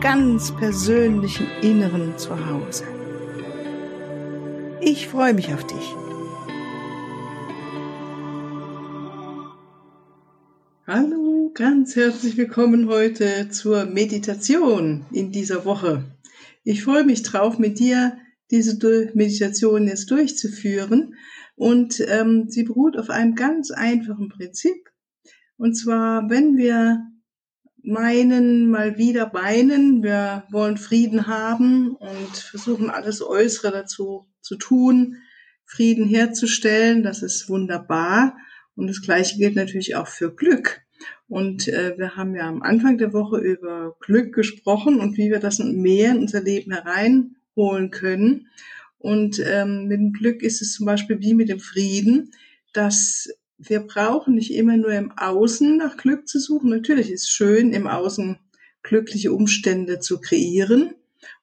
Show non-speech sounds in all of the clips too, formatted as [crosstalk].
ganz persönlichen Inneren zu Hause. Ich freue mich auf dich. Hallo, ganz herzlich willkommen heute zur Meditation in dieser Woche. Ich freue mich drauf, mit dir diese Meditation jetzt durchzuführen. Und ähm, sie beruht auf einem ganz einfachen Prinzip. Und zwar, wenn wir meinen mal wieder weinen. Wir wollen Frieden haben und versuchen alles Äußere dazu zu tun, Frieden herzustellen. Das ist wunderbar. Und das Gleiche gilt natürlich auch für Glück. Und äh, wir haben ja am Anfang der Woche über Glück gesprochen und wie wir das mehr in unser Leben hereinholen können. Und ähm, mit dem Glück ist es zum Beispiel wie mit dem Frieden, dass wir brauchen nicht immer nur im Außen nach Glück zu suchen. Natürlich ist es schön, im Außen glückliche Umstände zu kreieren.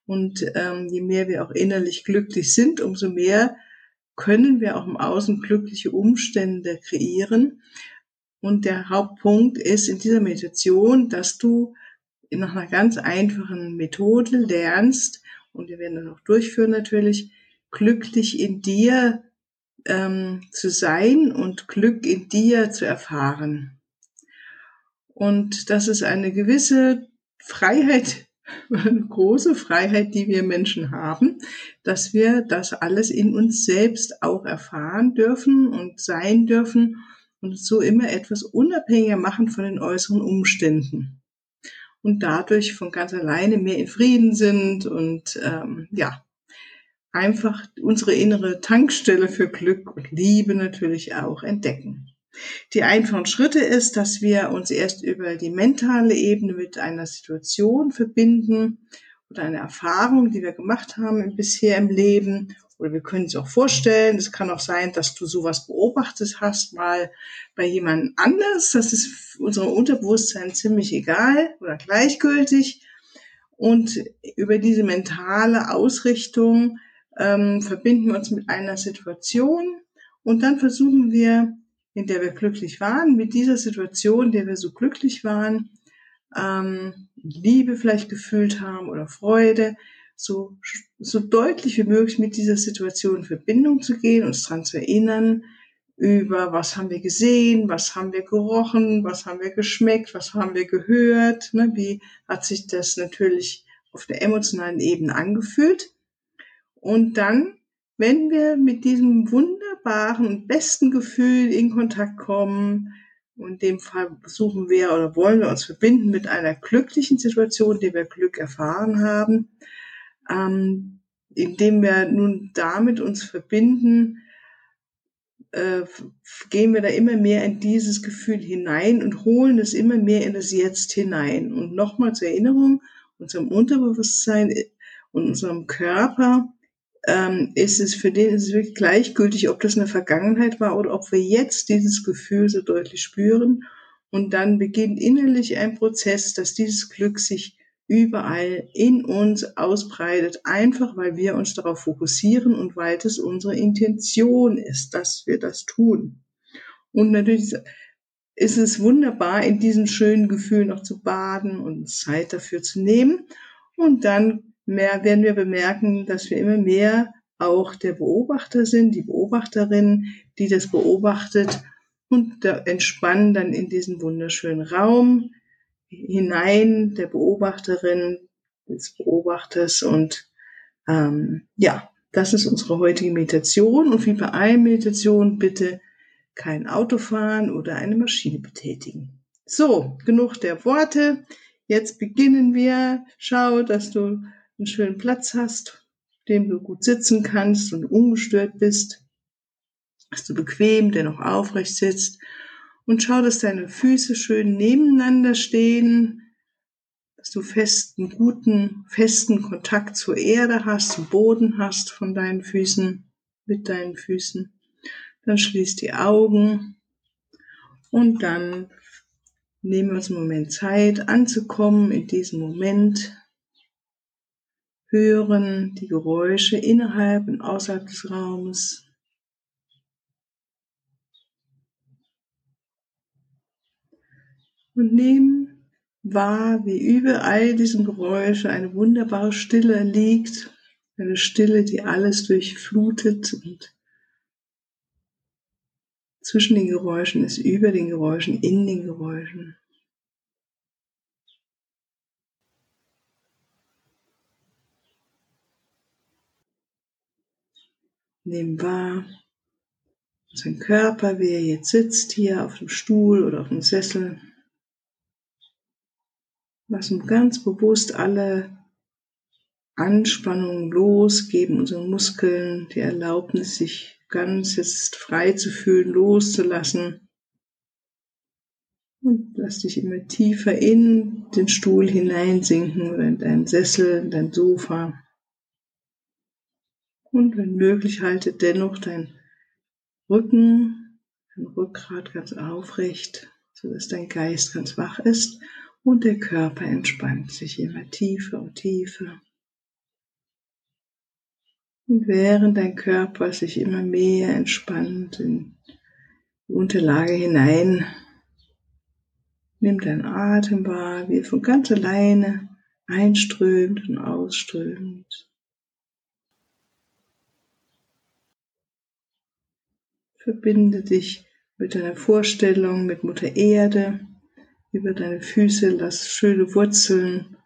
Und ähm, je mehr wir auch innerlich glücklich sind, umso mehr können wir auch im Außen glückliche Umstände kreieren. Und der Hauptpunkt ist in dieser Meditation, dass du nach einer ganz einfachen Methode lernst, und wir werden das auch durchführen natürlich, glücklich in dir ähm, zu sein und Glück in dir zu erfahren. Und das ist eine gewisse Freiheit, [laughs] eine große Freiheit, die wir Menschen haben, dass wir das alles in uns selbst auch erfahren dürfen und sein dürfen und so immer etwas unabhängiger machen von den äußeren Umständen. Und dadurch von ganz alleine mehr in Frieden sind und ähm, ja, einfach unsere innere Tankstelle für Glück und Liebe natürlich auch entdecken. Die einfachen Schritte ist, dass wir uns erst über die mentale Ebene mit einer Situation verbinden oder einer Erfahrung, die wir gemacht haben bisher im Leben. Oder wir können es auch vorstellen. Es kann auch sein, dass du sowas beobachtet hast, mal bei jemand anders. Das ist unserem Unterbewusstsein ziemlich egal oder gleichgültig. Und über diese mentale Ausrichtung ähm, verbinden wir uns mit einer Situation und dann versuchen wir, in der wir glücklich waren, mit dieser Situation, in der wir so glücklich waren, ähm, Liebe vielleicht gefühlt haben oder Freude, so, so deutlich wie möglich mit dieser Situation in Verbindung zu gehen, uns daran zu erinnern, über was haben wir gesehen, was haben wir gerochen, was haben wir geschmeckt, was haben wir gehört, ne, wie hat sich das natürlich auf der emotionalen Ebene angefühlt. Und dann, wenn wir mit diesem wunderbaren und besten Gefühl in Kontakt kommen, in dem Fall suchen wir oder wollen wir uns verbinden mit einer glücklichen Situation, die wir Glück erfahren haben, ähm, indem wir nun damit uns verbinden, äh, gehen wir da immer mehr in dieses Gefühl hinein und holen es immer mehr in das Jetzt hinein. Und nochmal zur Erinnerung, unserem Unterbewusstsein und unserem Körper ähm, ist es für den ist es wirklich gleichgültig, ob das eine Vergangenheit war oder ob wir jetzt dieses Gefühl so deutlich spüren. Und dann beginnt innerlich ein Prozess, dass dieses Glück sich überall in uns ausbreitet, einfach weil wir uns darauf fokussieren und weil es unsere Intention ist, dass wir das tun. Und natürlich ist es wunderbar, in diesem schönen Gefühl noch zu baden und Zeit dafür zu nehmen. Und dann mehr werden wir bemerken, dass wir immer mehr auch der Beobachter sind, die Beobachterin, die das beobachtet und da entspannen dann in diesen wunderschönen Raum hinein der Beobachterin, des Beobachters und ähm, ja, das ist unsere heutige Meditation und wie bei allen Meditationen bitte kein Auto fahren oder eine Maschine betätigen. So, genug der Worte. Jetzt beginnen wir. Schau, dass du einen schönen Platz hast, dem du gut sitzen kannst und ungestört bist, dass du bequem dennoch aufrecht sitzt und schau, dass deine Füße schön nebeneinander stehen, dass du festen, guten, festen Kontakt zur Erde hast, zum Boden hast von deinen Füßen, mit deinen Füßen. Dann schließ die Augen und dann nehmen wir uns einen Moment Zeit anzukommen in diesem Moment. Hören die Geräusche innerhalb und außerhalb des Raumes. Und nehmen wahr, wie überall diesen Geräusche eine wunderbare Stille liegt. Eine Stille, die alles durchflutet und zwischen den Geräuschen ist, über den Geräuschen, in den Geräuschen. Nehmen wahr, sein Körper, wie er jetzt sitzt, hier auf dem Stuhl oder auf dem Sessel. Lassen ganz bewusst alle Anspannungen los, geben unseren Muskeln die Erlaubnis, sich ganz jetzt frei zu fühlen, loszulassen. Und lass dich immer tiefer in den Stuhl hineinsinken oder in deinen Sessel, in dein Sofa. Und wenn möglich, halte dennoch dein Rücken, dein Rückgrat ganz aufrecht, sodass dein Geist ganz wach ist und der Körper entspannt sich immer tiefer und tiefer. Und während dein Körper sich immer mehr entspannt in die Unterlage hinein, nimm dein Atem wahr, wie er von ganz alleine einströmt und ausströmt. Verbinde dich mit deiner Vorstellung, mit Mutter Erde, über deine Füße, lass schöne Wurzeln,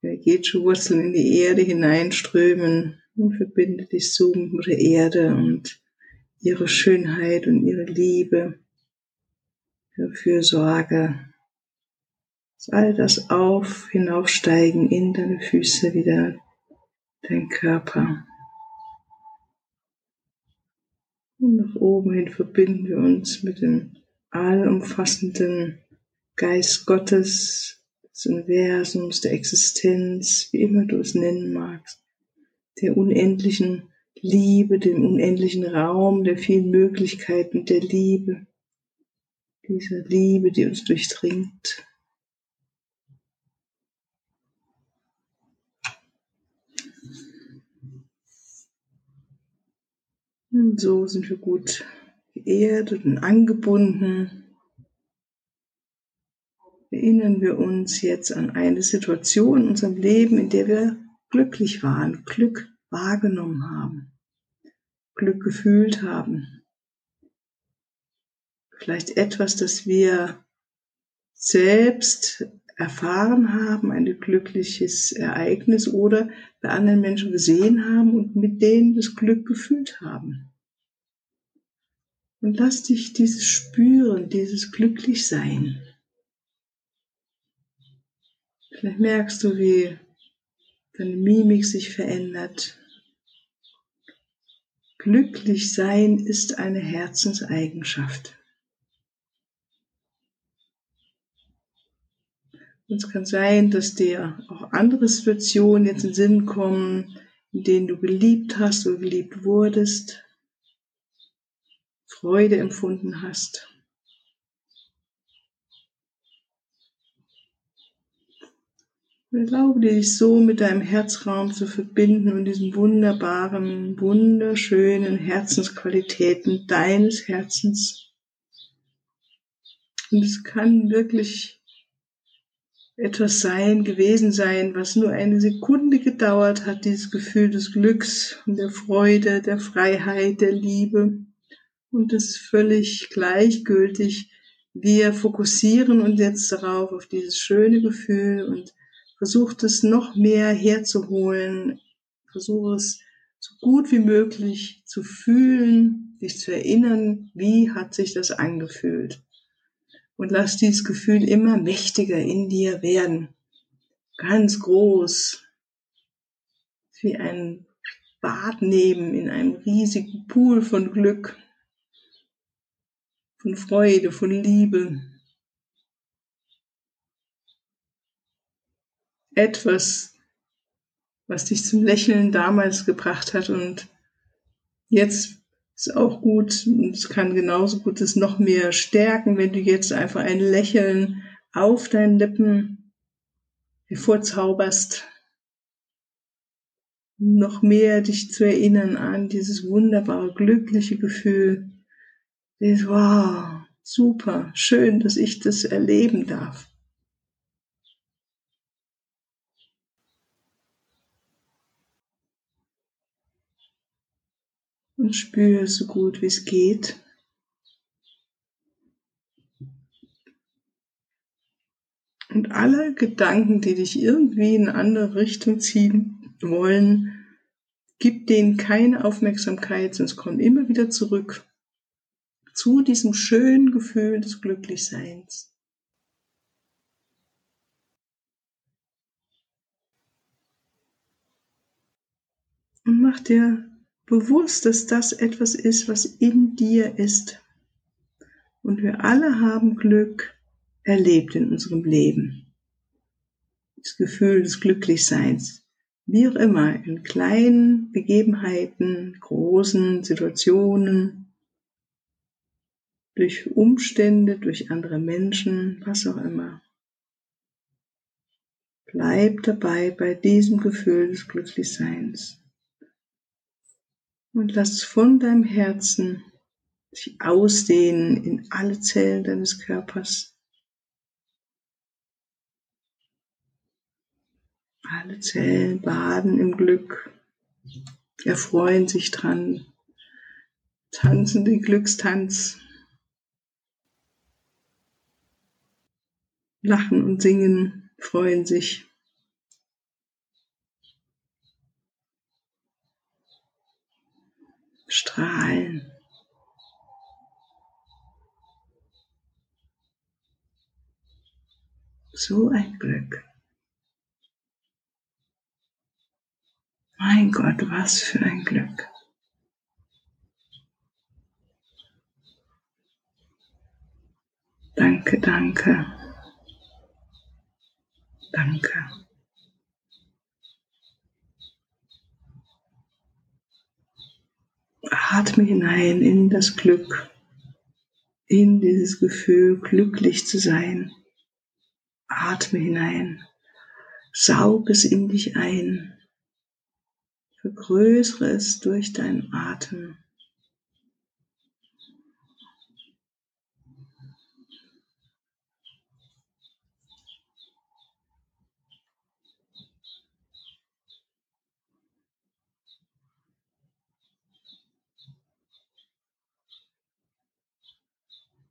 energetische Wurzeln in die Erde hineinströmen, und verbinde dich so mit Mutter Erde und ihre Schönheit und ihre Liebe, ihre Fürsorge. Lass all das auf, hinaufsteigen in deine Füße wieder, dein Körper. Und nach oben hin verbinden wir uns mit dem allumfassenden Geist Gottes, des Universums, der Existenz, wie immer du es nennen magst der unendlichen Liebe, dem unendlichen Raum, der vielen Möglichkeiten der Liebe, dieser Liebe, die uns durchdringt. So sind wir gut geerdet und angebunden. Erinnern wir uns jetzt an eine Situation in unserem Leben, in der wir glücklich waren, Glück wahrgenommen haben, Glück gefühlt haben. Vielleicht etwas, das wir selbst erfahren haben, ein glückliches Ereignis oder bei anderen Menschen gesehen haben und mit denen das Glück gefühlt haben. Und lass dich dieses spüren, dieses Glücklichsein. Vielleicht merkst du, wie deine Mimik sich verändert. Glücklich sein ist eine Herzenseigenschaft. Und es kann sein, dass dir auch andere Situationen jetzt in den Sinn kommen, in denen du geliebt hast oder geliebt wurdest, Freude empfunden hast. Erlaube dir, dich so mit deinem Herzraum zu verbinden und diesen wunderbaren, wunderschönen Herzensqualitäten deines Herzens. Und es kann wirklich etwas sein, gewesen sein, was nur eine Sekunde gedauert hat, dieses Gefühl des Glücks und der Freude, der Freiheit, der Liebe. Und ist völlig gleichgültig. Wir fokussieren uns jetzt darauf, auf dieses schöne Gefühl und versucht es noch mehr herzuholen, versuche es so gut wie möglich zu fühlen, dich zu erinnern, wie hat sich das angefühlt. Und lass dieses Gefühl immer mächtiger in dir werden. Ganz groß. Wie ein Bad nehmen in einem riesigen Pool von Glück, von Freude, von Liebe. etwas, was dich zum Lächeln damals gebracht hat und jetzt ist auch gut und es kann genauso gut es noch mehr stärken, wenn du jetzt einfach ein Lächeln auf deinen Lippen hervorzauberst, noch mehr dich zu erinnern an dieses wunderbare, glückliche Gefühl, dieses, wow, super, schön, dass ich das erleben darf. und spüre so gut wie es geht. Und alle Gedanken, die dich irgendwie in eine andere Richtung ziehen wollen, gib denen keine Aufmerksamkeit, sonst kommen immer wieder zurück zu diesem schönen Gefühl des Glücklichseins. Und mach dir bewusst, dass das etwas ist, was in dir ist. Und wir alle haben Glück erlebt in unserem Leben. Das Gefühl des Glücklichseins. Wie auch immer, in kleinen Begebenheiten, großen Situationen, durch Umstände, durch andere Menschen, was auch immer. Bleib dabei bei diesem Gefühl des Glücklichseins und lass von deinem Herzen sich ausdehnen in alle Zellen deines Körpers. Alle Zellen baden im Glück, erfreuen sich dran, tanzen den Glückstanz, lachen und singen, freuen sich. strahlen. So ein Glück. Mein Gott, was für ein Glück. Danke, danke. Danke. Atme hinein in das Glück, in dieses Gefühl, glücklich zu sein. Atme hinein, saug es in dich ein, vergrößere es durch deinen Atem.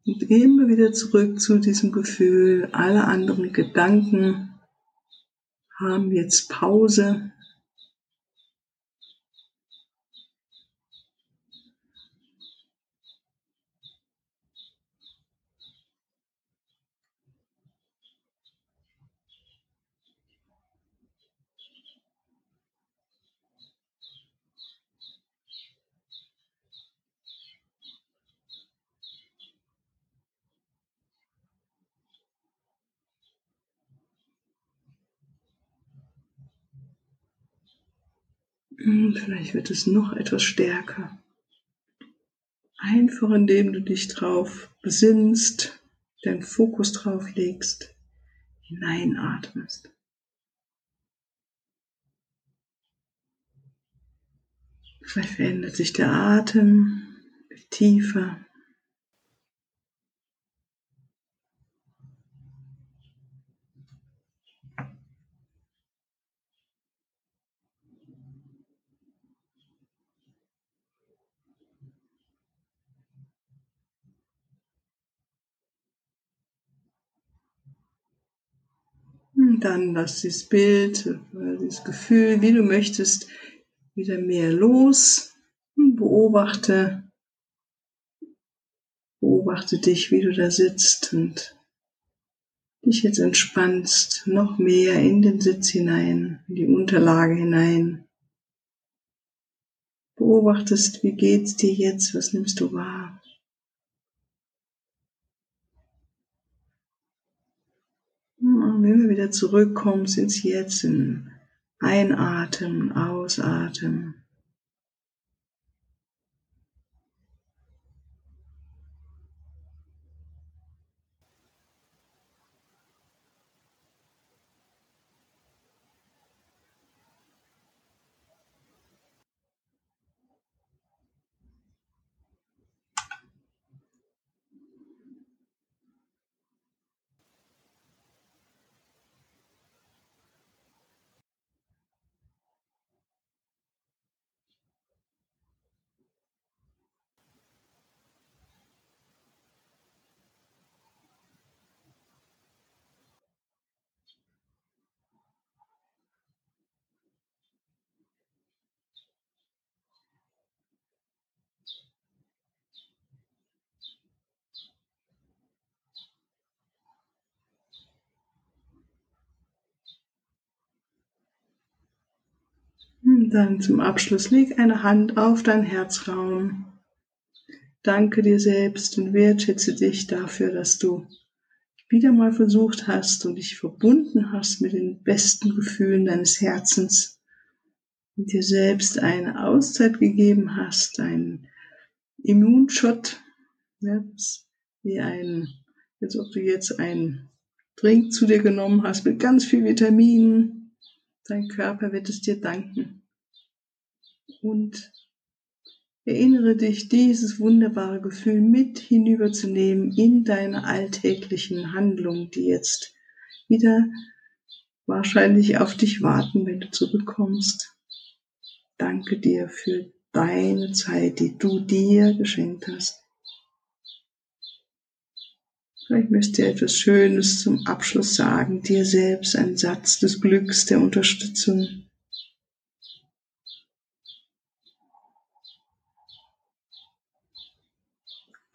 Und immer wieder zurück zu diesem Gefühl. Alle anderen Gedanken haben jetzt Pause. Und vielleicht wird es noch etwas stärker. Einfach indem du dich drauf besinnst, deinen Fokus drauf legst, hineinatmest. Vielleicht verändert sich der Atem, tiefer. Und dann lass dieses Bild, dieses Gefühl, wie du möchtest, wieder mehr los und beobachte, beobachte dich, wie du da sitzt und dich jetzt entspannst, noch mehr in den Sitz hinein, in die Unterlage hinein. Beobachtest, wie geht's dir jetzt, was nimmst du wahr? Und immer wieder zurückkommst ins Jetzt, in Einatmen, Ausatmen. Und dann zum Abschluss leg eine Hand auf deinen Herzraum. Danke dir selbst und wertschätze dich dafür, dass du wieder mal versucht hast und dich verbunden hast mit den besten Gefühlen deines Herzens und dir selbst eine Auszeit gegeben hast, einen Immunshot, ja, wie ein, als ob du jetzt einen Drink zu dir genommen hast mit ganz viel Vitaminen. Dein Körper wird es dir danken und erinnere dich, dieses wunderbare Gefühl mit hinüberzunehmen in deine alltäglichen Handlungen, die jetzt wieder wahrscheinlich auf dich warten, wenn du zurückkommst. Danke dir für deine Zeit, die du dir geschenkt hast. Vielleicht möchte dir etwas Schönes zum Abschluss sagen, dir selbst einen Satz des Glücks, der Unterstützung.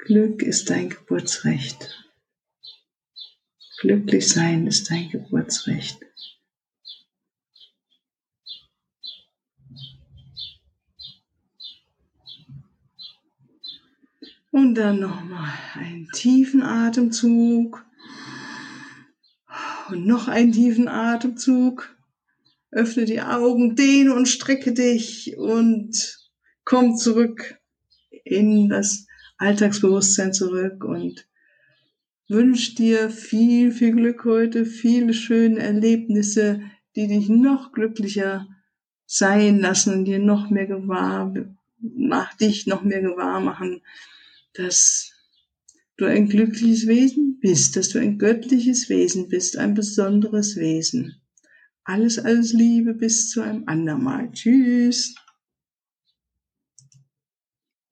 Glück ist dein Geburtsrecht. Glücklich sein ist dein Geburtsrecht. Und dann nochmal einen tiefen Atemzug. Und noch einen tiefen Atemzug. Öffne die Augen, dehne und strecke dich und komm zurück in das Alltagsbewusstsein zurück und wünsche dir viel, viel Glück heute, viele schöne Erlebnisse, die dich noch glücklicher sein lassen und dir noch mehr gewahr, mach dich noch mehr gewahr machen, dass du ein glückliches Wesen bist, dass du ein göttliches Wesen bist, ein besonderes Wesen. Alles, alles Liebe bis zu einem andermal. Tschüss.